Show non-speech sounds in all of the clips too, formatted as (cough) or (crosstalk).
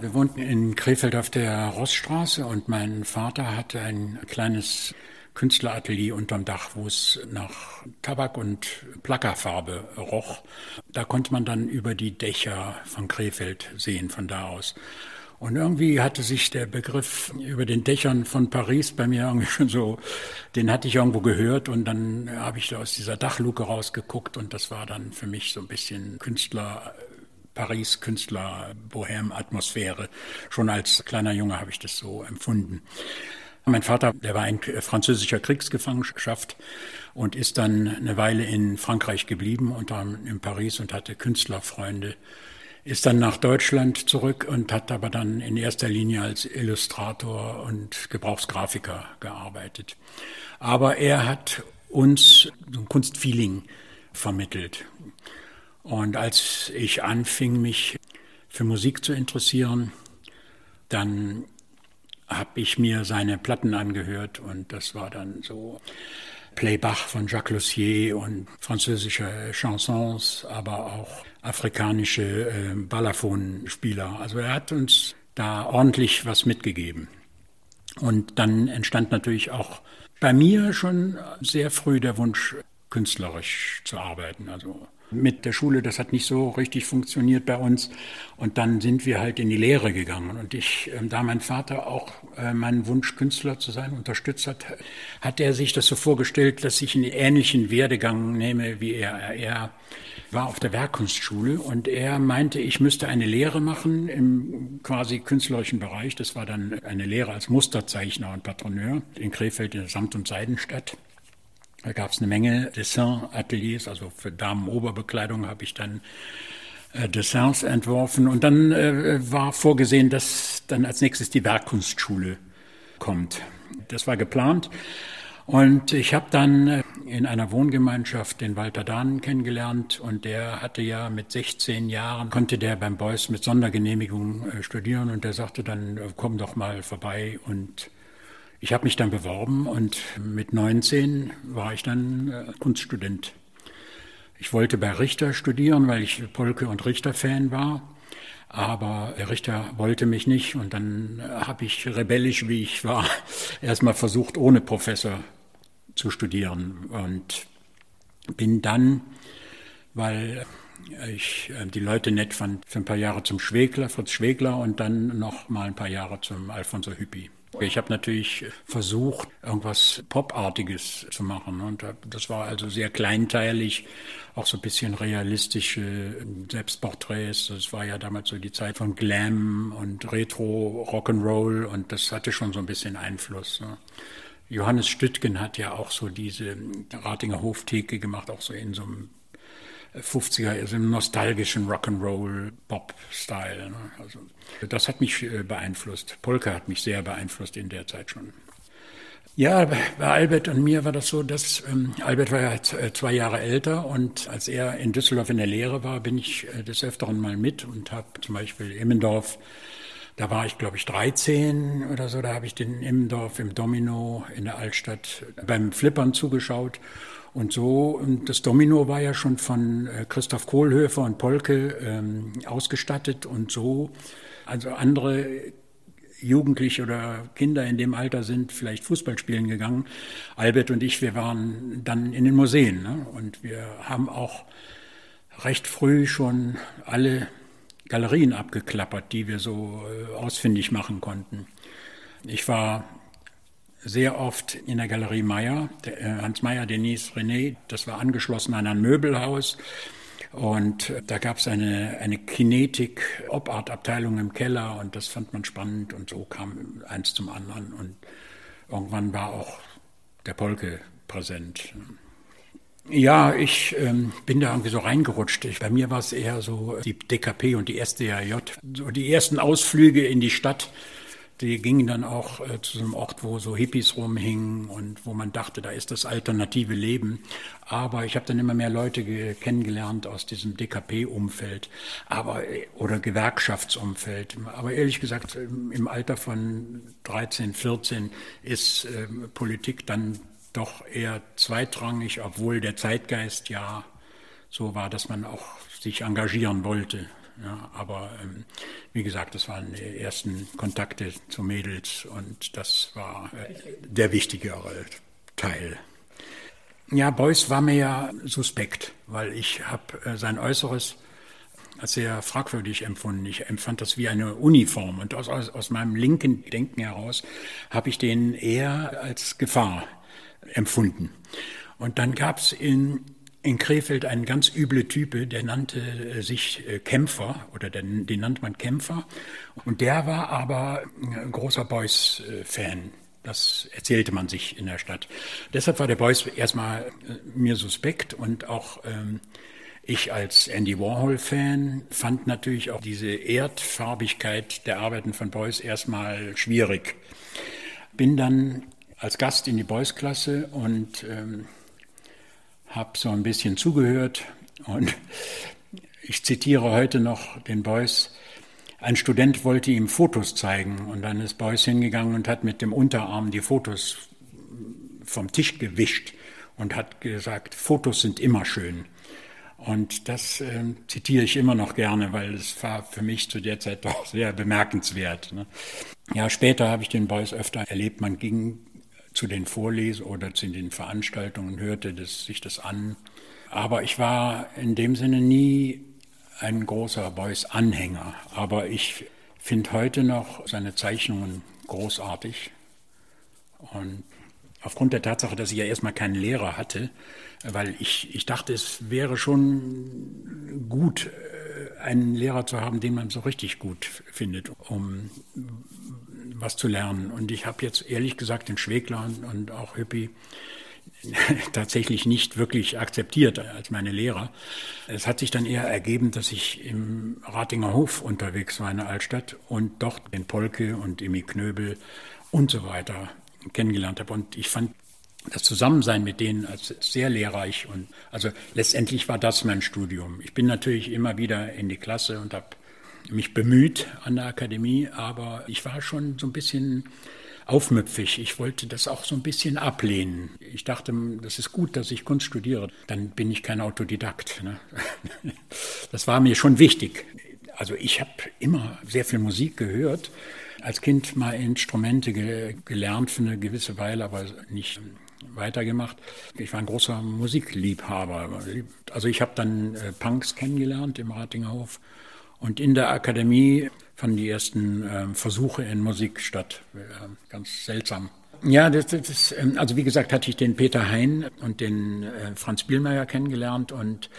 Wir wohnten in Krefeld auf der Rossstraße und mein Vater hatte ein kleines Künstleratelier unterm Dach, wo es nach Tabak und Plackerfarbe roch. Da konnte man dann über die Dächer von Krefeld sehen von da aus. Und irgendwie hatte sich der Begriff über den Dächern von Paris bei mir irgendwie (laughs) schon so, den hatte ich irgendwo gehört und dann habe ich da aus dieser Dachluke rausgeguckt und das war dann für mich so ein bisschen Künstler, Paris, Künstler, Bohem-Atmosphäre. Schon als kleiner Junge habe ich das so empfunden. Mein Vater, der war in französischer Kriegsgefangenschaft und ist dann eine Weile in Frankreich geblieben, unter anderem in Paris und hatte Künstlerfreunde. Ist dann nach Deutschland zurück und hat aber dann in erster Linie als Illustrator und Gebrauchsgrafiker gearbeitet. Aber er hat uns so ein Kunstfeeling vermittelt. Und als ich anfing, mich für Musik zu interessieren, dann habe ich mir seine Platten angehört und das war dann so Playbach von Jacques Lussier und französische Chansons, aber auch afrikanische äh, Balafon-Spieler. Also er hat uns da ordentlich was mitgegeben. Und dann entstand natürlich auch bei mir schon sehr früh der Wunsch, künstlerisch zu arbeiten. Also mit der Schule, das hat nicht so richtig funktioniert bei uns. Und dann sind wir halt in die Lehre gegangen. Und ich, ähm, da mein Vater auch äh, meinen Wunsch, Künstler zu sein, unterstützt hat, hat er sich das so vorgestellt, dass ich einen ähnlichen Werdegang nehme wie er. Er war auf der Werkkunstschule und er meinte, ich müsste eine Lehre machen im quasi künstlerischen Bereich. Das war dann eine Lehre als Musterzeichner und Patroneur in Krefeld in der Samt- und Seidenstadt. Da gab es eine Menge Dessin-Ateliers, also für Damenoberbekleidung habe ich dann äh, Dessins entworfen. Und dann äh, war vorgesehen, dass dann als nächstes die Werkkunstschule kommt. Das war geplant. Und ich habe dann äh, in einer Wohngemeinschaft den Walter Dahn kennengelernt und der hatte ja mit 16 Jahren, konnte der beim Beuys mit Sondergenehmigung äh, studieren und der sagte dann, äh, komm doch mal vorbei und ich habe mich dann beworben und mit 19 war ich dann äh, Kunststudent. Ich wollte bei Richter studieren, weil ich Polke und Richter-Fan war. Aber Richter wollte mich nicht und dann äh, habe ich rebellisch, wie ich war, (laughs) erstmal versucht, ohne Professor zu studieren und bin dann, weil ich äh, die Leute nett fand, für ein paar Jahre zum Schwegler, Fritz Schwegler und dann noch mal ein paar Jahre zum Alfonso Hüppi. Ich habe natürlich versucht, irgendwas Popartiges zu machen. Und das war also sehr kleinteilig, auch so ein bisschen realistische Selbstporträts. Das war ja damals so die Zeit von Glam und Retro Rock'n'Roll und das hatte schon so ein bisschen Einfluss. Ne? Johannes Stüttgen hat ja auch so diese Ratinger Hoftheke gemacht, auch so in so einem 50er, also im nostalgischen Rock'n'Roll, Pop-Style. Ne? Also, das hat mich äh, beeinflusst. Polka hat mich sehr beeinflusst in der Zeit schon. Ja, bei Albert und mir war das so, dass ähm, Albert war ja äh, zwei Jahre älter und als er in Düsseldorf in der Lehre war, bin ich äh, des Öfteren mal mit und habe zum Beispiel Immendorf, da war ich glaube ich 13 oder so, da habe ich den Immendorf im Domino in der Altstadt beim Flippern zugeschaut und so, das Domino war ja schon von äh, Christoph Kohlhöfer und Polke ähm, ausgestattet und so, also andere Jugendliche oder Kinder in dem Alter sind vielleicht Fußball spielen gegangen. Albert und ich, wir waren dann in den Museen ne? und wir haben auch recht früh schon alle Galerien abgeklappert, die wir so äh, ausfindig machen konnten. Ich war sehr oft in der Galerie Meyer, äh, Hans Meyer, Denise René, das war angeschlossen an ein Möbelhaus. Und äh, da gab es eine, eine Kinetik-Op-Art-Abteilung im Keller und das fand man spannend und so kam eins zum anderen. Und irgendwann war auch der Polke präsent. Ja, ich ähm, bin da irgendwie so reingerutscht. Ich, bei mir war es eher so die DKP und die SDAJ, so die ersten Ausflüge in die Stadt die gingen dann auch äh, zu einem Ort, wo so Hippies rumhingen und wo man dachte, da ist das alternative Leben. Aber ich habe dann immer mehr Leute kennengelernt aus diesem DKP-Umfeld, aber äh, oder Gewerkschaftsumfeld. Aber ehrlich gesagt, im Alter von 13, 14 ist äh, Politik dann doch eher zweitrangig, obwohl der Zeitgeist ja so war, dass man auch sich engagieren wollte. Ja, aber ähm, wie gesagt, das waren die ersten Kontakte zu Mädels und das war äh, der wichtigere Teil. Ja, Beuys war mir ja suspekt, weil ich habe äh, sein Äußeres als sehr fragwürdig empfunden. Ich empfand das wie eine Uniform und aus, aus, aus meinem linken Denken heraus habe ich den eher als Gefahr empfunden. Und dann gab es in, in Krefeld einen ganz üble Type, der nannte äh, sich äh, Kämpfer oder den, den nannte man Kämpfer. Und der war aber ein großer Beuys-Fan. Das erzählte man sich in der Stadt. Deshalb war der Beuys erstmal äh, mir suspekt und auch ähm, ich als Andy Warhol-Fan fand natürlich auch diese Erdfarbigkeit der Arbeiten von Beuys erstmal schwierig. Bin dann als Gast in die Beuys-Klasse und ähm, habe so ein bisschen zugehört und ich zitiere heute noch den Beuys. Ein Student wollte ihm Fotos zeigen und dann ist Beuys hingegangen und hat mit dem Unterarm die Fotos vom Tisch gewischt und hat gesagt, Fotos sind immer schön. Und das äh, zitiere ich immer noch gerne, weil es war für mich zu der Zeit doch sehr bemerkenswert. Ne? Ja, später habe ich den Beuys öfter erlebt. Man ging zu den Vorlesungen oder zu den Veranstaltungen hörte das, sich das an. Aber ich war in dem Sinne nie ein großer Beuys-Anhänger. Aber ich finde heute noch seine Zeichnungen großartig. Und aufgrund der Tatsache, dass ich ja erstmal keinen Lehrer hatte, weil ich, ich dachte, es wäre schon gut, äh, einen Lehrer zu haben, den man so richtig gut findet, um was zu lernen. Und ich habe jetzt ehrlich gesagt den Schwegler und auch Hüppi (laughs) tatsächlich nicht wirklich akzeptiert als meine Lehrer. Es hat sich dann eher ergeben, dass ich im Ratinger Hof unterwegs war in der Altstadt und dort den Polke und Emmy Knöbel und so weiter kennengelernt habe. Und ich fand das Zusammensein mit denen als sehr lehrreich. Und also letztendlich war das mein Studium. Ich bin natürlich immer wieder in die Klasse und habe mich bemüht an der Akademie, aber ich war schon so ein bisschen aufmüpfig. Ich wollte das auch so ein bisschen ablehnen. Ich dachte, das ist gut, dass ich Kunst studiere. Dann bin ich kein Autodidakt. Ne? (laughs) Das war mir schon wichtig. Also ich habe immer sehr viel Musik gehört. Als Kind mal Instrumente ge gelernt für eine gewisse Weile, aber nicht weitergemacht. Ich war ein großer Musikliebhaber. Also ich habe dann äh, Punks kennengelernt im Ratinghof und in der Akademie fanden die ersten äh, Versuche in Musik statt. Äh, ganz seltsam. Ja, das, das, ähm, also wie gesagt, hatte ich den Peter Hein und den äh, Franz Bielmeier kennengelernt und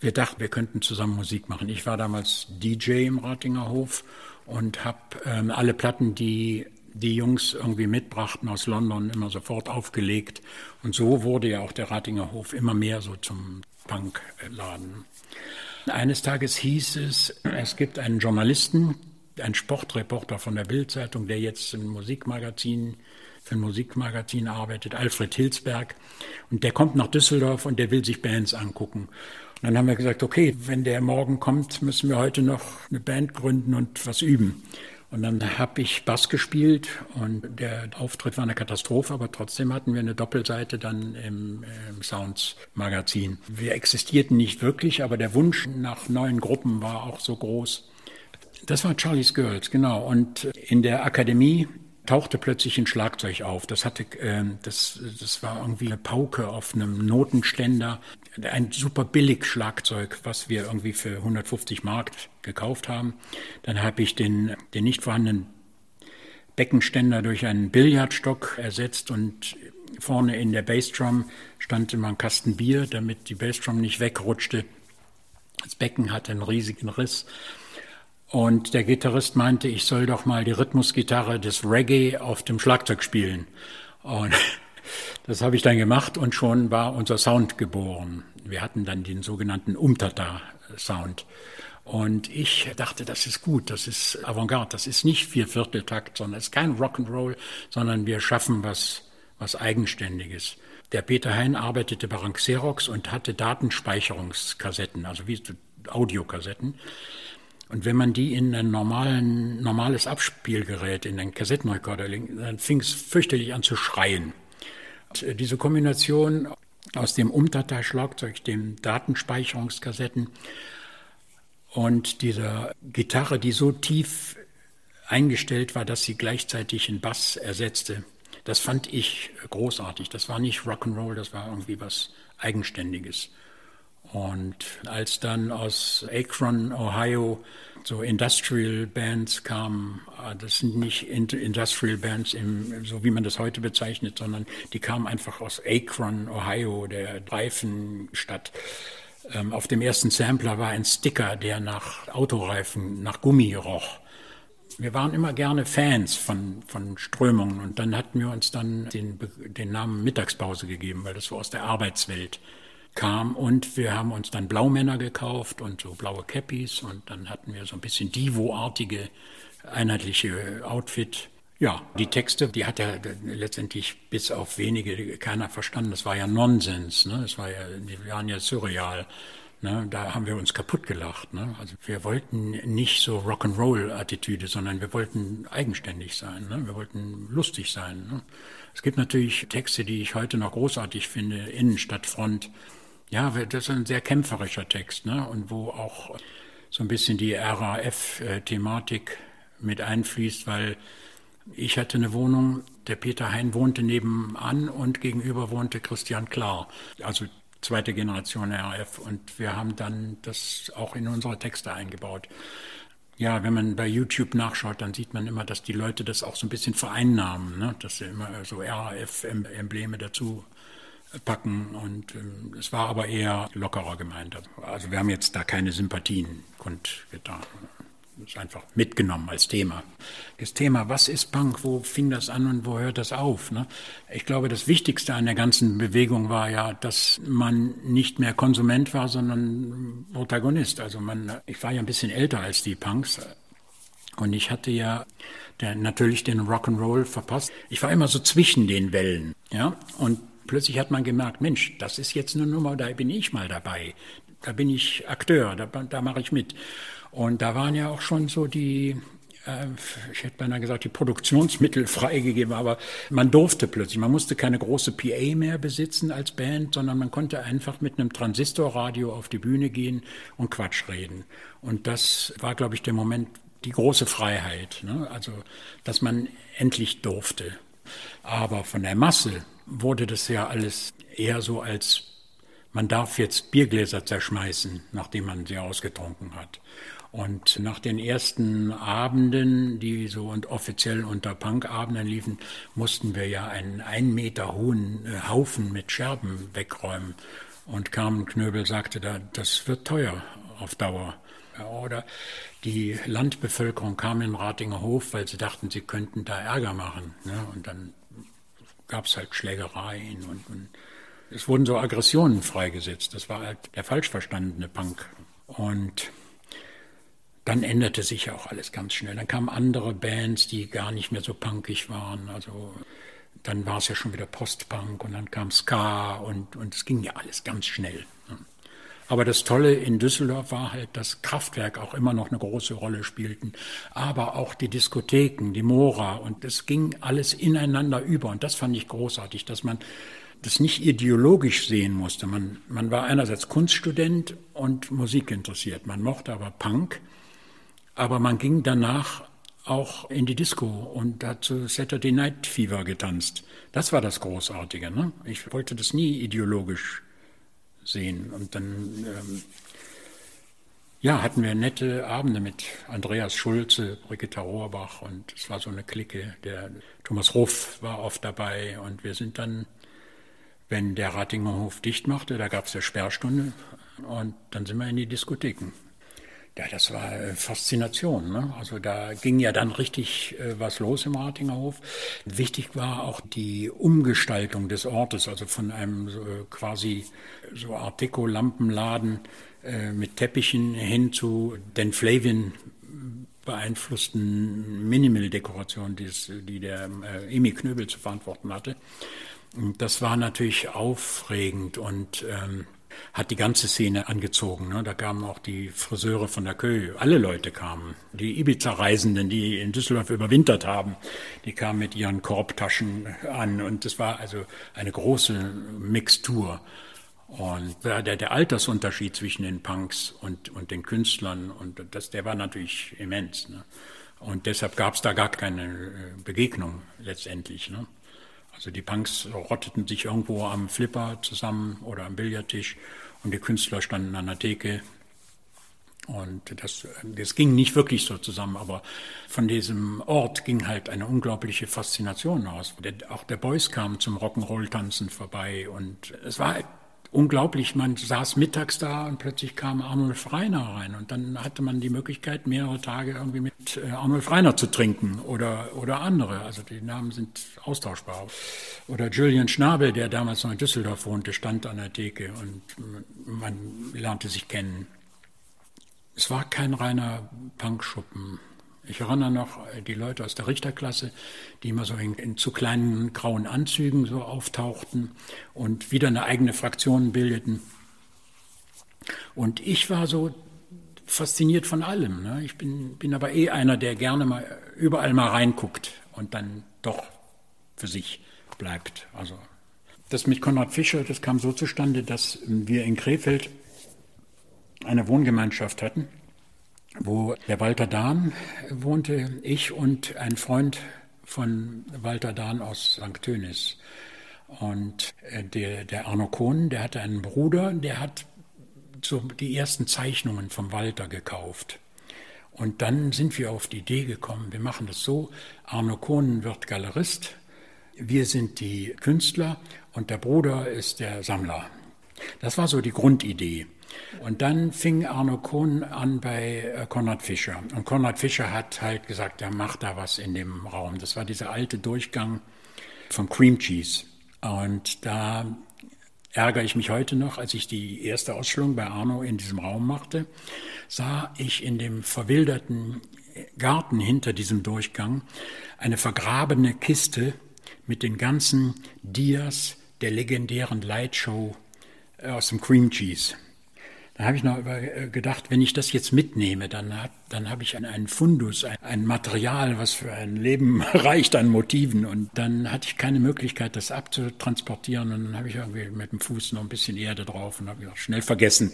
wir dachten, wir könnten zusammen Musik machen. Ich war damals DJ im Ratinger Hof und habe ähm, alle Platten, die die Jungs irgendwie mitbrachten aus London, immer sofort aufgelegt. Und so wurde ja auch der Ratinger Hof immer mehr so zum Punkladen. Eines Tages hieß es, es gibt einen Journalisten, einen Sportreporter von der Bildzeitung, der jetzt im Musikmagazin für ein Musikmagazin arbeitet, Alfred Hilsberg. Und der kommt nach Düsseldorf und der will sich Bands angucken. Und dann haben wir gesagt, okay, wenn der morgen kommt, müssen wir heute noch eine Band gründen und was üben. Und dann habe ich Bass gespielt und der Auftritt war eine Katastrophe, aber trotzdem hatten wir eine Doppelseite dann im, im Sounds Magazin. Wir existierten nicht wirklich, aber der Wunsch nach neuen Gruppen war auch so groß. Das war Charlie's Girls, genau. Und in der Akademie tauchte plötzlich ein Schlagzeug auf. Das hatte, äh, das, das war irgendwie eine Pauke auf einem Notenständer. Ein super billig Schlagzeug, was wir irgendwie für 150 Mark gekauft haben. Dann habe ich den, den nicht vorhandenen Beckenständer durch einen Billardstock ersetzt und vorne in der Bassdrum stand immer ein Kasten Bier, damit die Bassdrum nicht wegrutschte. Das Becken hatte einen riesigen Riss. Und der Gitarrist meinte, ich soll doch mal die Rhythmusgitarre des Reggae auf dem Schlagzeug spielen. Und (laughs) das habe ich dann gemacht und schon war unser Sound geboren. Wir hatten dann den sogenannten Umtata-Sound. Und ich dachte, das ist gut, das ist Avantgarde, das ist nicht Viervierteltakt, sondern es ist kein Rock'n'Roll, sondern wir schaffen was, was Eigenständiges. Der Peter Hein arbeitete bei Rank Xerox und hatte Datenspeicherungskassetten, also wie Audiokassetten. Und wenn man die in ein normalen, normales Abspielgerät, in einen Kassettenrekorder legt, dann fing es fürchterlich an zu schreien. Und äh, diese Kombination aus dem Umtata-Schlagzeug, dem Datenspeicherungskassetten und dieser Gitarre, die so tief eingestellt war, dass sie gleichzeitig einen Bass ersetzte. Das fand ich großartig. Das war nicht Rock'n'Roll, das war irgendwie was Eigenständiges. Und als dann aus Akron, Ohio, so Industrial Bands kamen, ah, das sind nicht Industrial Bands, im, so wie man das heute bezeichnet, sondern die kamen einfach aus Akron, Ohio, der Reifenstadt. Ähm, auf dem ersten Sampler war ein Sticker, der nach Autoreifen, nach Gummi roch. Wir waren immer gerne Fans von, von Strömungen und dann hatten wir uns dann den, den Namen Mittagspause gegeben, weil das so aus der Arbeitswelt kam und wir haben uns dann Blaumänner gekauft und so blaue Cappies und dann hatten wir so ein bisschen Divo-artige einheitliche Outfit. Ja, die Texte, die hat ja letztendlich bis auf wenige keiner verstanden. Das war ja Nonsens, ne? Das war ja, die waren ja surreal. Ne? Da haben wir uns kaputt gelacht. Ne? Also wir wollten nicht so Rock'n'Roll-Attitüde, sondern wir wollten eigenständig sein. Ne? Wir wollten lustig sein. Ne? Es gibt natürlich Texte, die ich heute noch großartig finde, Innenstadtfront. Ja, das ist ein sehr kämpferischer Text, ne? Und wo auch so ein bisschen die RAF-Thematik mit einfließt, weil ich hatte eine Wohnung, der Peter Hein wohnte nebenan und gegenüber wohnte Christian Klar, also zweite Generation RAF. Und wir haben dann das auch in unsere Texte eingebaut. Ja, wenn man bei YouTube nachschaut, dann sieht man immer, dass die Leute das auch so ein bisschen vereinnahmen, ne? dass sie immer so RAF-Embleme dazu packen und ähm, es war aber eher lockerer gemeint. Also wir haben jetzt da keine Sympathien kundgetan. Das ist einfach mitgenommen als Thema. Das Thema, was ist Punk, wo fing das an und wo hört das auf? Ne? Ich glaube, das Wichtigste an der ganzen Bewegung war ja, dass man nicht mehr Konsument war, sondern Protagonist. Also man, ich war ja ein bisschen älter als die Punks und ich hatte ja der, natürlich den Rock'n'Roll verpasst. Ich war immer so zwischen den Wellen, ja, und plötzlich hat man gemerkt, Mensch, das ist jetzt eine Nummer, da bin ich mal dabei. Da bin ich Akteur, da, da mache ich mit. Und da waren ja auch schon so die, äh, ich hätte beinahe gesagt, die Produktionsmittel (laughs) freigegeben, aber man durfte plötzlich, man musste keine große PA mehr besitzen als Band, sondern man konnte einfach mit einem Transistorradio auf die Bühne gehen und Quatsch reden. Und das war, glaube ich, der Moment, die große Freiheit, ne? also dass man endlich durfte. Aber von der Masse wurde das ja alles eher so als man darf jetzt Biergläser zerschmeißen, nachdem man sie ausgetrunken hat. Und nach den ersten Abenden, die so und offiziell unter Punkabenden liefen, mussten wir ja einen ein Meter hohen äh, Haufen mit Scherben wegräumen. Und Carmen Knöbel sagte da, das wird teuer auf Dauer. Oder die Landbevölkerung kam in Ratinger Hof, weil sie dachten, sie könnten da Ärger machen. Ne? Und dann gab es halt Schlägereien und, und es wurden so Aggressionen freigesetzt. Das war halt der falsch verstandene Punk. Und dann änderte sich ja auch alles ganz schnell. Dann kamen andere Bands, die gar nicht mehr so punkig waren. Also dann war es ja schon wieder Postpunk und dann kam Ska und, und es ging ja alles ganz schnell. Aber das Tolle in Düsseldorf war halt, dass Kraftwerk auch immer noch eine große Rolle spielten, aber auch die Diskotheken, die Mora und es ging alles ineinander über und das fand ich großartig, dass man das nicht ideologisch sehen musste. Man, man war einerseits Kunststudent und Musik interessiert, man mochte aber Punk, aber man ging danach auch in die Disco und hat zu Saturday Night Fever getanzt. Das war das Großartige. Ne? Ich wollte das nie ideologisch sehen. Und dann ähm, ja, hatten wir nette Abende mit Andreas Schulze, Brigitta Rohrbach und es war so eine Clique. Der Thomas Ruff war oft dabei und wir sind dann, wenn der Ratinger Hof dicht machte, da gab es ja Sperrstunde und dann sind wir in die Diskotheken. Ja, das war äh, Faszination. Ne? Also da ging ja dann richtig äh, was los im Ratingerhof. Wichtig war auch die Umgestaltung des Ortes, also von einem so, äh, quasi so Art Deco-Lampenladen äh, mit Teppichen hin zu den Flavien beeinflussten Minimal-Dekoration, die der äh, Emi Knöbel zu verantworten hatte. Und das war natürlich aufregend und ähm, hat die ganze Szene angezogen. Ne? Da kamen auch die Friseure von der Kö, alle Leute kamen. Die Ibiza-Reisenden, die in Düsseldorf überwintert haben, die kamen mit ihren Korbtaschen an. Und es war also eine große Mixtur. Und der, der Altersunterschied zwischen den Punks und, und den Künstlern, und das, der war natürlich immens. Ne? Und deshalb gab es da gar keine äh, Begegnung letztendlich. Ne? Also die Punks rotteten sich irgendwo am Flipper zusammen oder am Billardtisch und die Künstler standen an der Theke. Und das, das ging nicht wirklich so zusammen, aber von diesem Ort ging halt eine unglaubliche Faszination aus. Auch der Boys kam zum Rock'n'Roll-Tanzen vorbei und es war unglaublich, man saß mittags da und plötzlich kam Arnulf Reiner rein und dann hatte man die Möglichkeit, mehrere Tage irgendwie mit äh, Arnulf Reiner zu trinken oder, oder andere. Also die Namen sind austauschbar. Oder Julian Schnabel, der damals noch in Düsseldorf wohnte, stand an der Theke und man lernte sich kennen. Es war kein reiner Punkschuppen. Ich erinnere noch äh, die Leute aus der Richterklasse, die immer so in, in, zu kleinen grauen Anzügen so auftauchten und wieder eine eigene Fraktion bildeten. Und ich war so fasziniert von allem. Ne? Ich bin, bin aber eh einer, der gerne mal überall mal reinguckt und dann doch für sich bleibt. Also das mit Konrad Fischer, das kam so zustande, dass wir in Krefeld eine Wohngemeinschaft hatten wo der Walter Dahn wohnte, ich und ein Freund von Walter Dahn aus St. Tönis. Und äh, der, der Arno Kohn, der hatte einen Bruder, der hat so die ersten Zeichnungen vom Walter gekauft. Und dann sind wir auf die Idee gekommen, wir machen das so, Arno Kohn wird Galerist, wir sind die Künstler und der Bruder ist der Sammler. Das war so die Grundidee. Und dann fing Arno Kohn an bei äh, Konrad Fischer. Und Konrad Fischer hat halt gesagt, er macht da was in dem Raum. Das war dieser alte Durchgang vom Cream Cheese. Und da ärgere ich mich heute noch, als ich die erste Ausstellung bei Arno in diesem Raum machte, sah ich in dem verwilderten Garten hinter diesem Durchgang eine vergrabene Kiste mit den ganzen Dias der legendären Lightshow äh, aus dem Cream Cheese. Da habe ich noch äh, gedacht, wenn ich das jetzt mitnehme, dann, hat, dann habe ich einen Fundus, ein, ein Material, was für ein Leben (laughs) reicht an Motiven. Und dann hatte ich keine Möglichkeit, das abzutransportieren. Und dann habe ich irgendwie mit dem Fuß noch ein bisschen Erde drauf und habe ich auch schnell vergessen.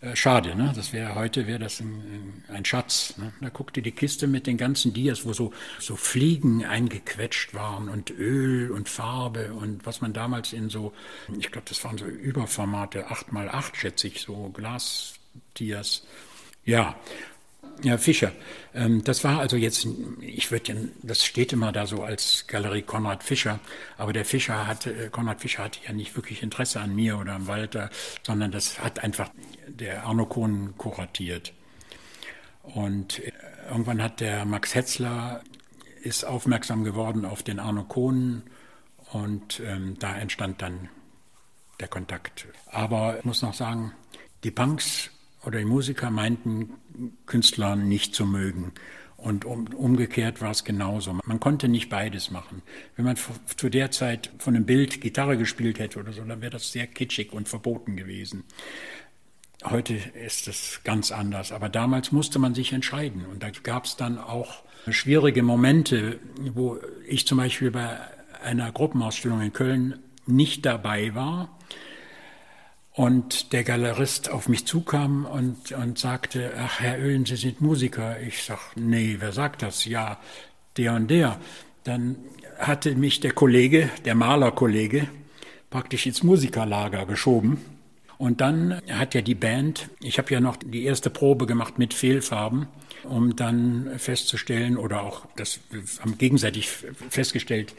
Äh, schade, ne? Das wäre heute wäre das ein, ein Schatz. Ne? Da guckte die Kiste mit den ganzen Dias, wo so so Fliegen eingequetscht waren und Öl und Farbe und was man damals in so, ich glaube, das waren so Überformate, 8 mal 8 schätze ich, so Glasdias. Ja, ja, Fischer. Ähm, das war also jetzt, ich würde, das steht immer da so als Galerie Konrad Fischer, aber der Fischer hatte, äh, Konrad Fischer hatte ja nicht wirklich Interesse an mir oder am Walter, sondern das hat einfach der Arno Kohn kuratiert. Und äh, irgendwann hat der Max Hetzler ist aufmerksam geworden auf den Arno Kohn und ähm, da entstand dann der Kontakt. Aber ich muss noch sagen, die Punks oder die Musiker meinten, Künstler nicht zu mögen. Und um, umgekehrt war es genauso. Man konnte nicht beides machen. Wenn man zu der Zeit von einem Bild Gitarre gespielt hätte oder so, dann wäre das sehr kitschig und verboten gewesen. Heute ist es ganz anders. Aber damals musste man sich entscheiden. Und da gab es dann auch schwierige Momente, wo ich zum Beispiel bei einer Gruppenausstellung in Köln nicht dabei war und der Galerist auf mich zukam und, und sagte, ach Herr Oehlen, Sie sind Musiker. Ich sag, nee, wer sagt das? Ja, der und der. Dann hatte mich der Kollege, der Malerkollege, praktisch ins Musikerlager geschoben. Und dann hat ja die Band, ich habe ja noch die erste Probe gemacht mit Fehlfarben, um dann festzustellen oder auch das haben gegenseitig festgestellt,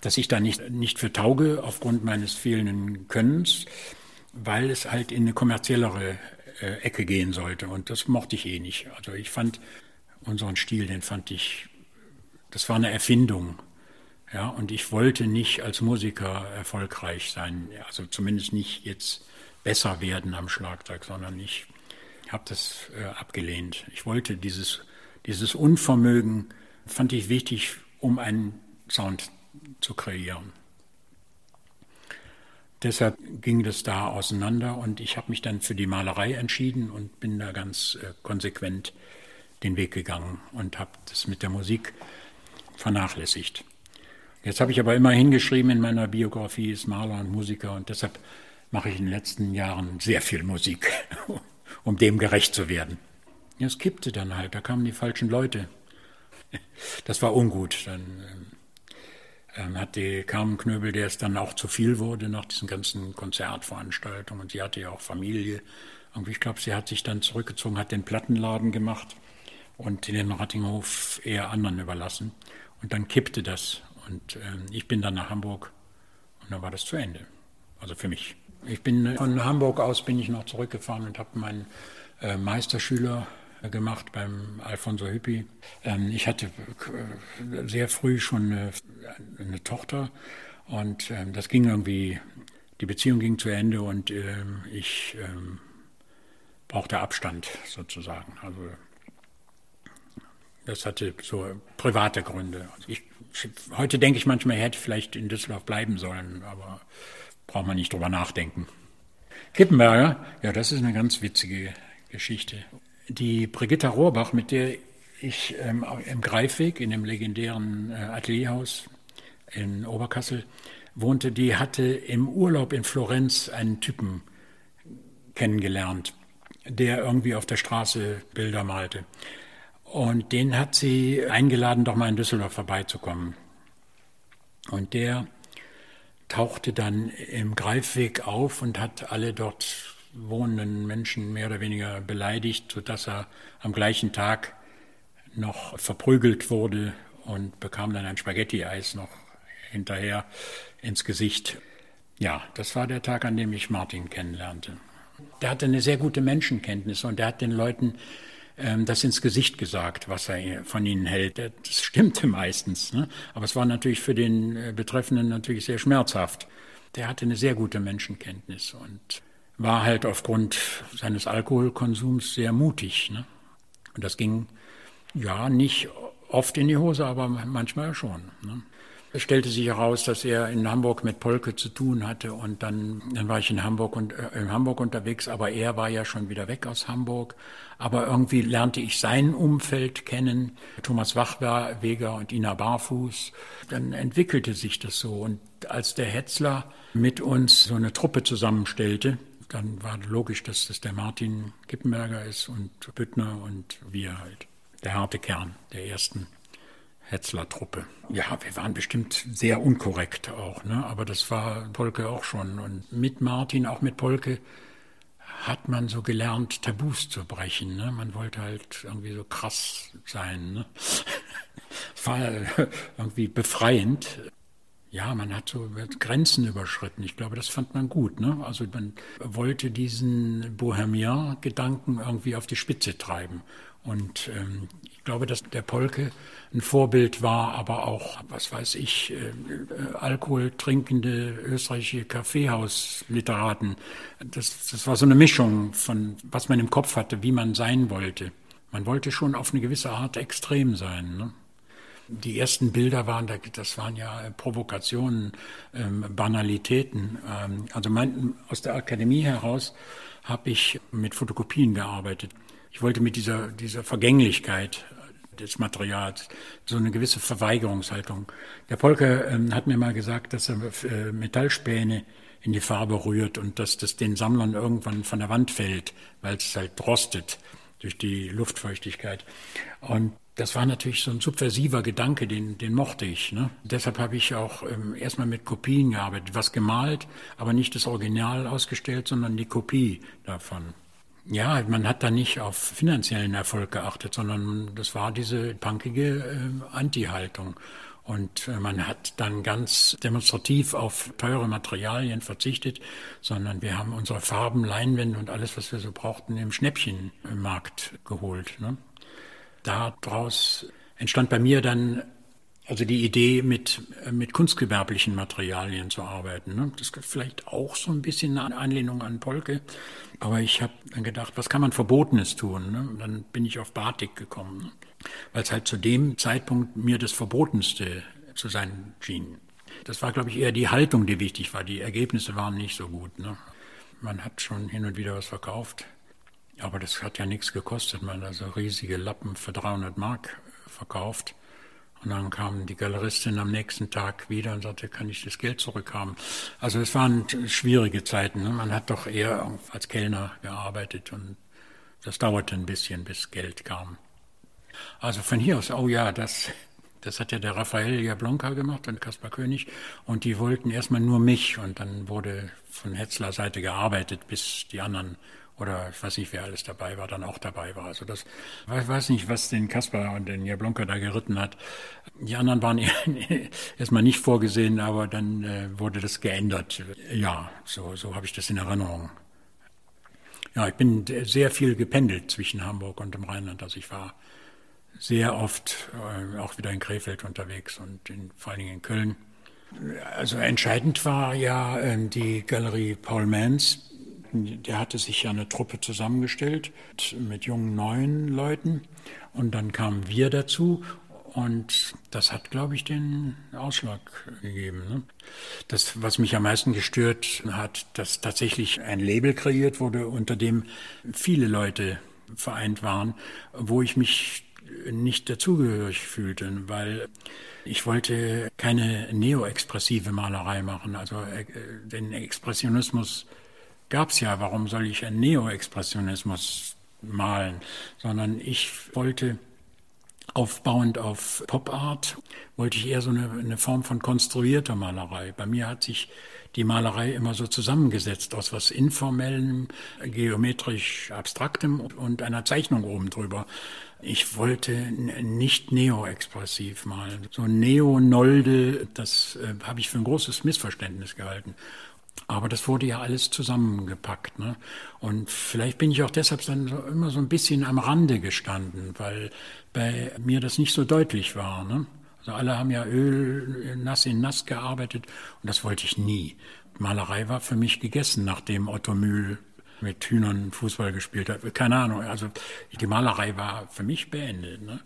dass ich da nicht, nicht für tauge aufgrund meines fehlenden Könnens weil es halt in eine kommerziellere äh, Ecke gehen sollte. Und das mochte ich eh nicht. Also ich fand unseren Stil, den fand ich, das war eine Erfindung. Ja, und ich wollte nicht als Musiker erfolgreich sein, also zumindest nicht jetzt besser werden am Schlagzeug, sondern ich habe das äh, abgelehnt. Ich wollte dieses, dieses Unvermögen, fand ich wichtig, um einen Sound zu kreieren. Deshalb ging das da auseinander und ich habe mich dann für die Malerei entschieden und bin da ganz äh, konsequent den Weg gegangen und habe das mit der Musik vernachlässigt. Jetzt habe ich aber immer hingeschrieben in meiner Biografie ist Maler und Musiker und deshalb mache ich in den letzten Jahren sehr viel Musik, (laughs) um dem gerecht zu werden. Ja, es kippte dann halt, da kamen die falschen Leute. Das war ungut. Dann ähm, hat die Carmen Knöbel, der es dann auch zu viel wurde nach diesen ganzen Konzertveranstaltungen, und sie hatte ja auch Familie. Irgendwie, ich glaube, sie hat sich dann zurückgezogen, hat den Plattenladen gemacht und den Rattinghof eher anderen überlassen. Und dann kippte das. Und ähm, ich bin dann nach Hamburg und dann war das zu Ende. Also für mich. Ich bin äh, von Hamburg aus bin ich noch zurückgefahren und habe meinen äh, Meisterschüler gemacht beim Alfonso Hüppi. Ähm, ich hatte äh, sehr früh schon eine, eine Tochter und ähm, das ging irgendwie, die Beziehung ging zu Ende und ähm, ich brauchte Abstand sozusagen. Also das hatte so private Gründe. Also ich, heute denke ich manchmal, er hätte vielleicht in Düsseldorf bleiben sollen, aber braucht man nicht drüber nachdenken. Kippenberger, ja, das ist eine ganz witzige Geschichte. Die Brigitta Rohrbach, mit der ich ähm, im Greifweg, in dem legendären äh, Atelierhaus in Oberkassel wohnte, die hatte im Urlaub in Florenz einen Typen kennengelernt, der irgendwie auf der Straße Bilder malte. Und den hat sie eingeladen, doch mal in Düsseldorf vorbeizukommen. Und der tauchte dann im Greifweg auf und hat alle dort wohnenden Menschen mehr oder weniger beleidigt, sodass er am gleichen Tag noch verprügelt wurde und bekam dann ein Spaghetti-Eis noch hinterher ins Gesicht. Ja, das war der Tag, an dem ich Martin kennenlernte. Der hatte eine sehr gute Menschenkenntnis und der hat den Leuten ähm, das ins Gesicht gesagt, was er von ihnen hält. Das stimmte meistens, ne? aber es war natürlich für den äh, Betreffenden natürlich sehr schmerzhaft. Der hatte eine sehr gute Menschenkenntnis und war halt aufgrund seines Alkoholkonsums sehr mutig. Ne? Und das ging ja nicht oft in die Hose, aber manchmal schon. Ne? Es stellte sich heraus, dass er in Hamburg mit Polke zu tun hatte und dann, dann war ich in Hamburg und äh, in Hamburg unterwegs, aber er war ja schon wieder weg aus Hamburg. Aber irgendwie lernte ich sein Umfeld kennen, Thomas Wachweger und Ina Barfuß. Dann entwickelte sich das so und als der Hetzler mit uns so eine Truppe zusammenstellte, dann war logisch, dass das der Martin Kippenberger ist und Büttner und wir halt. Der harte Kern der ersten Hetzler-Truppe. Ja, wir waren bestimmt sehr unkorrekt auch, ne? aber das war Polke auch schon. Und mit Martin, auch mit Polke, hat man so gelernt, Tabus zu brechen. Ne? Man wollte halt irgendwie so krass sein. Ne? (laughs) War irgendwie befreiend ja, man hat so Grenzen überschritten. Ich glaube, das fand man gut. Ne? Also man wollte diesen Bohemian-Gedanken irgendwie auf die Spitze treiben. Und ähm, ich glaube, dass der Polke ein Vorbild war, aber auch, was weiß ich, äh, Alkohol trinkende österreichische Kaffeehausliteraten. Das, das war so eine Mischung von, was man im Kopf hatte, wie man sein wollte. Man wollte schon auf eine gewisse Art extrem sein. Ne? Die ersten Bilder waren, das waren ja Provokationen, ähm, Banalitäten. Ähm, also mein, aus der Akademie heraus habe ich mit Fotokopien gearbeitet. Ich wollte mit dieser, dieser Vergänglichkeit des Materials so eine gewisse Verweigerungshaltung. Der Polke ähm, hat mir mal gesagt, dass er äh, Metallspäne in die Farbe rührt und dass das den Sammlern irgendwann von der Wand fällt, weil es halt rostet durch die Luftfeuchtigkeit. Und das war natürlich so ein subversiver Gedanke, den, den mochte ich. Ne? Deshalb habe ich auch ähm, erstmal mit Kopien gearbeitet, was gemalt, aber nicht das Original ausgestellt, sondern die Kopie davon. Ja, man hat da nicht auf finanziellen Erfolg geachtet, sondern das war diese punkige äh, Anti-Haltung. Und äh, man hat dann ganz demonstrativ auf teure Materialien verzichtet, sondern wir haben unsere Farben, Leinwände und alles, was wir so brauchten, im Schnäppchenmarkt geholt. Ne? daraus entstand bei mir dann also die Idee, mit, mit kunstgewerblichen Materialien zu arbeiten. Ne? Das ist vielleicht auch so ein bisschen eine Anlehnung an Polke. Aber ich habe dann gedacht, was kann man Verbotenes tun? Ne? Dann bin ich auf Batik gekommen, ne? Weil es halt zu dem Zeitpunkt mir das Verbotenste zu sein schien. Das war, glaube ich, eher die Haltung, die wichtig war. Die Ergebnisse waren nicht so gut. Ne? Man hat schon hin und wieder was verkauft. Aber das hat ja nichts gekostet. Man hat also riesige Lappen für 300 Mark verkauft. Und dann kam die Galeristin am nächsten Tag wieder und sagte, kann ich das Geld zurückhaben? Also es waren schwierige Zeiten. Ne? Man hat doch eher als Kellner gearbeitet und das dauerte ein bisschen, bis Geld kam. Also von hier aus, oh ja, das, das hat ja der Raphael Jablonka gemacht und Kaspar König. Und die wollten erstmal nur mich. Und dann wurde von Hetzler Seite gearbeitet, bis die anderen oder ich weiß nicht, wer alles dabei war, dann auch dabei war. Also das, ich weiß nicht, was den Kaspar und den Jablonka da geritten hat. Die anderen waren (laughs) erstmal nicht vorgesehen, aber dann äh, wurde das geändert. Ja, so, so habe ich das in Erinnerung. Ja, ich bin sehr viel gependelt zwischen Hamburg und dem Rheinland. Also ich war sehr oft äh, auch wieder in Krefeld unterwegs und in, vor allen Dingen in Köln. Also entscheidend war ja äh, die Galerie Paul Mans, der hatte sich ja eine Truppe zusammengestellt mit jungen neuen Leuten und dann kamen wir dazu und das hat, glaube ich, den Ausschlag gegeben. Ne? Das, was mich am meisten gestört hat, dass tatsächlich ein Label kreiert wurde, unter dem viele Leute vereint waren, wo ich mich nicht dazugehörig fühlte, weil ich wollte keine neoexpressive Malerei machen. Also äh, den Expressionismus gab es ja, warum soll ich einen Neo-Expressionismus malen? Sondern ich wollte aufbauend auf Pop-Art, wollte ich eher so eine, eine Form von konstruierter Malerei. Bei mir hat sich die Malerei immer so zusammengesetzt aus was informellem, geometrisch abstraktem und einer Zeichnung oben drüber. Ich wollte nicht neo-expressiv malen. So Neo-Nolde, das äh, habe ich für ein großes Missverständnis gehalten. Aber das wurde ja alles zusammengepackt. Ne? Und vielleicht bin ich auch deshalb dann so, immer so ein bisschen am Rande gestanden, weil bei mir das nicht so deutlich war. Ne? Also alle haben ja Öl nass in nass gearbeitet und das wollte ich nie. Malerei war für mich gegessen, nachdem Otto Mühl mit Hühnern Fußball gespielt hat. Keine Ahnung. Also die Malerei war für mich beendet. Ne?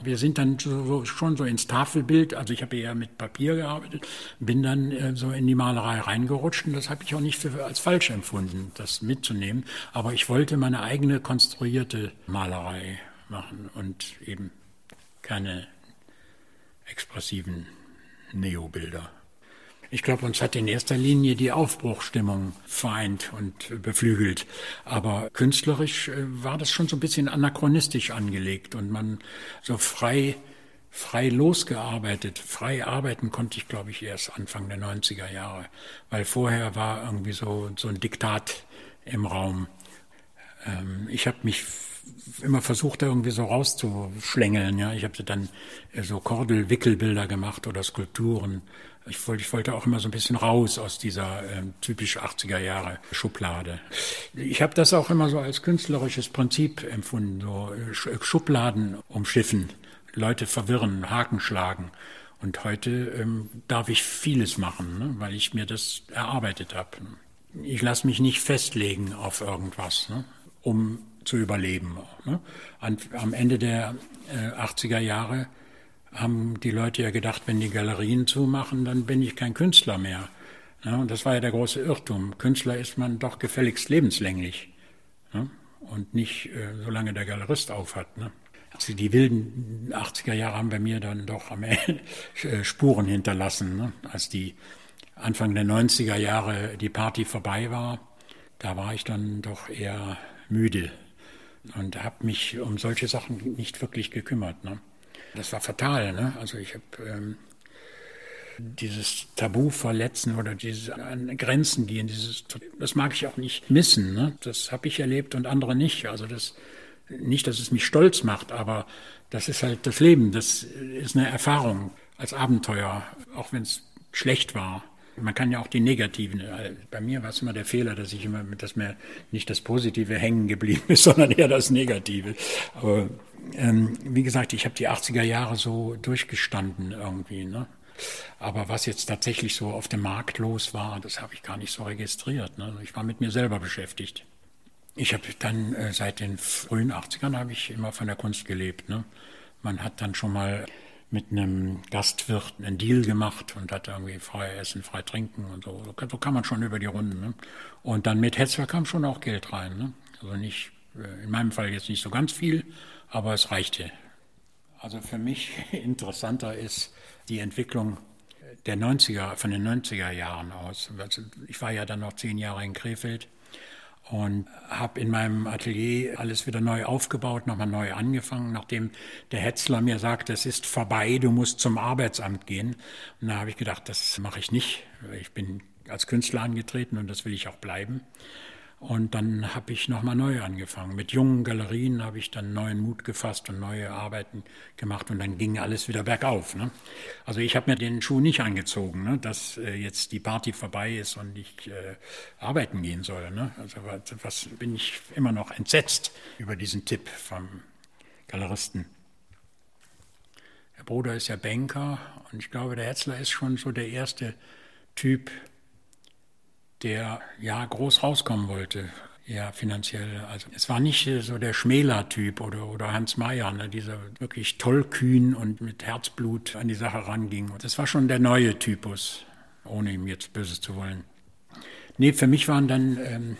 Wir sind dann so, schon so ins Tafelbild, also ich habe eher mit Papier gearbeitet, bin dann äh, so in die Malerei reingerutscht und das habe ich auch nicht für, als falsch empfunden, das mitzunehmen. Aber ich wollte meine eigene konstruierte Malerei machen und eben keine expressiven Neobilder. Ich glaube, uns hat in erster Linie die Aufbruchstimmung vereint und beflügelt. Aber künstlerisch äh, war das schon so ein bisschen anachronistisch angelegt und man so frei, frei losgearbeitet. Frei arbeiten konnte ich, glaube ich, erst Anfang der 90er Jahre. Weil vorher war irgendwie so, so ein Diktat im Raum. Ähm, ich habe mich immer versucht, da irgendwie so rauszuschlängeln. Ja, ich habe dann äh, so Kordelwickelbilder gemacht oder Skulpturen ich wollte, ich wollte auch immer so ein bisschen raus aus dieser äh, typisch 80er Jahre Schublade. Ich habe das auch immer so als künstlerisches Prinzip empfunden, so äh, Schubladen umschiffen, Leute verwirren, Haken schlagen. Und heute ähm, darf ich vieles machen, ne, weil ich mir das erarbeitet habe. Ich lasse mich nicht festlegen auf irgendwas, ne, um zu überleben. Ne. am Ende der äh, 80er Jahre haben die Leute ja gedacht, wenn die Galerien zumachen, dann bin ich kein Künstler mehr. Ja, und das war ja der große Irrtum. Künstler ist man doch gefälligst lebenslänglich. Ja, und nicht, äh, solange der Galerist aufhat. Ne? Also die wilden 80er Jahre haben bei mir dann doch am Ende äh, Spuren hinterlassen. Ne? Als die Anfang der 90er Jahre die Party vorbei war, da war ich dann doch eher müde und habe mich um solche Sachen nicht wirklich gekümmert. Ne? Das war fatal. Ne? Also ich habe ähm, dieses Tabu verletzen oder diese an Grenzen gehen, dieses, das mag ich auch nicht missen. Ne? Das habe ich erlebt und andere nicht. Also das nicht, dass es mich stolz macht, aber das ist halt das Leben. Das ist eine Erfahrung als Abenteuer, auch wenn es schlecht war. Man kann ja auch die negativen. Äh, bei mir war es immer der Fehler, dass ich immer, dass mir nicht das Positive hängen geblieben ist, (laughs) sondern eher das Negative. Aber ähm, wie gesagt, ich habe die 80er Jahre so durchgestanden irgendwie. Ne? Aber was jetzt tatsächlich so auf dem Markt los war, das habe ich gar nicht so registriert. Ne? Ich war mit mir selber beschäftigt. Ich habe dann äh, seit den frühen 80ern habe ich immer von der Kunst gelebt. Ne? Man hat dann schon mal mit einem Gastwirt einen Deal gemacht und hat irgendwie frei essen, frei trinken und so. So kann man schon über die Runden. Ne? Und dann mit Hetzler kam schon auch Geld rein. Ne? Also nicht, äh, in meinem Fall jetzt nicht so ganz viel, aber es reichte. Also für mich (laughs) interessanter ist die Entwicklung der 90er, von den 90er Jahren aus. Also ich war ja dann noch zehn Jahre in Krefeld und habe in meinem Atelier alles wieder neu aufgebaut, nochmal neu angefangen, nachdem der Hetzler mir sagte, es ist vorbei, du musst zum Arbeitsamt gehen. Und da habe ich gedacht, das mache ich nicht. Ich bin als Künstler angetreten und das will ich auch bleiben. Und dann habe ich nochmal neu angefangen. Mit jungen Galerien habe ich dann neuen Mut gefasst und neue Arbeiten gemacht und dann ging alles wieder bergauf. Ne? Also ich habe mir den Schuh nicht angezogen, ne? dass äh, jetzt die Party vorbei ist und ich äh, arbeiten gehen soll. Ne? Also was bin ich immer noch entsetzt über diesen Tipp vom Galeristen. Der Bruder ist ja Banker und ich glaube, der Hetzler ist schon so der erste Typ, der ja groß rauskommen wollte, ja finanziell. Also es war nicht so der Schmäler-Typ oder, oder Hans Mayer, ne, dieser wirklich tollkühn und mit Herzblut an die Sache ranging. Das war schon der neue Typus, ohne ihm jetzt Böses zu wollen. Nee, für mich waren dann ähm,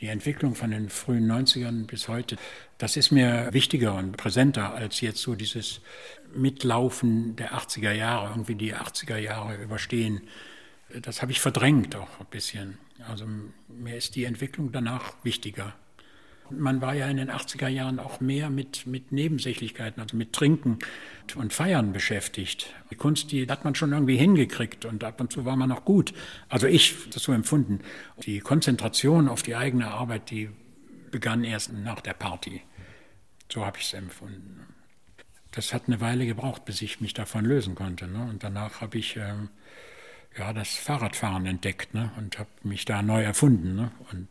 die Entwicklung von den frühen 90ern bis heute, das ist mir wichtiger und präsenter als jetzt so dieses Mitlaufen der 80er Jahre, irgendwie die 80er Jahre überstehen das habe ich verdrängt auch ein bisschen. Also mir ist die Entwicklung danach wichtiger. Man war ja in den 80er Jahren auch mehr mit, mit Nebensächlichkeiten, also mit Trinken und Feiern beschäftigt. Die Kunst, die hat man schon irgendwie hingekriegt und ab und zu war man auch gut. Also ich das so empfunden. Die Konzentration auf die eigene Arbeit, die begann erst nach der Party. So habe ich es empfunden. Das hat eine Weile gebraucht, bis ich mich davon lösen konnte. Ne? Und danach habe ich ähm, ja, das Fahrradfahren entdeckt ne? und habe mich da neu erfunden. Ne? Und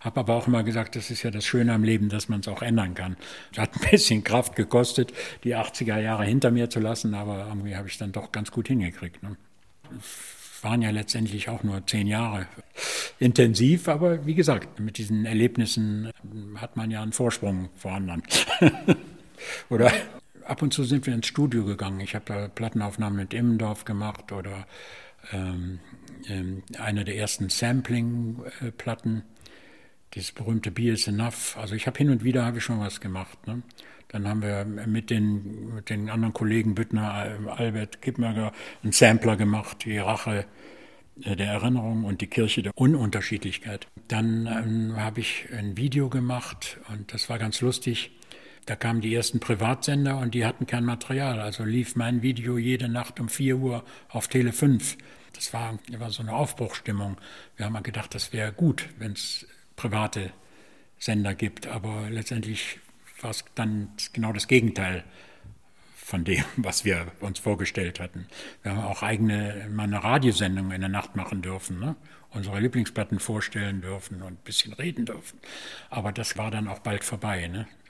habe aber auch immer gesagt, das ist ja das Schöne am Leben, dass man es auch ändern kann. Es hat ein (laughs) bisschen Kraft gekostet, die 80er Jahre hinter mir zu lassen, aber irgendwie habe ich dann doch ganz gut hingekriegt. Ne? Waren ja letztendlich auch nur zehn Jahre intensiv, aber wie gesagt, mit diesen Erlebnissen hat man ja einen Vorsprung vor anderen. (laughs) Oder ab und zu sind wir ins Studio gegangen. Ich habe da Plattenaufnahmen mit Immendorf gemacht oder ähm, ähm, eine der ersten Sampling-Platten, dieses berühmte Be is Enough. Also ich habe hin und wieder habe ich schon was gemacht. Ne? Dann haben wir mit den, mit den anderen Kollegen Büttner, Albert Kippmerger einen Sampler gemacht, die Rache äh, der Erinnerung und die Kirche der Ununterschiedlichkeit. Dann ähm, habe ich ein Video gemacht und das war ganz lustig. Da kamen die ersten Privatsender und die hatten kein Material. Also lief mein Video jede Nacht um 4 Uhr auf Tele 5. Das war, das war so eine Aufbruchstimmung. Wir haben mal gedacht, das wäre gut, wenn es private Sender gibt. Aber letztendlich war es dann genau das Gegenteil von dem, (laughs) was wir uns vorgestellt hatten. Wir haben auch eigene mal eine Radiosendung in der Nacht machen dürfen, ne? unsere Lieblingsplatten vorstellen dürfen und ein bisschen reden dürfen. Aber das war dann auch bald vorbei. Ne?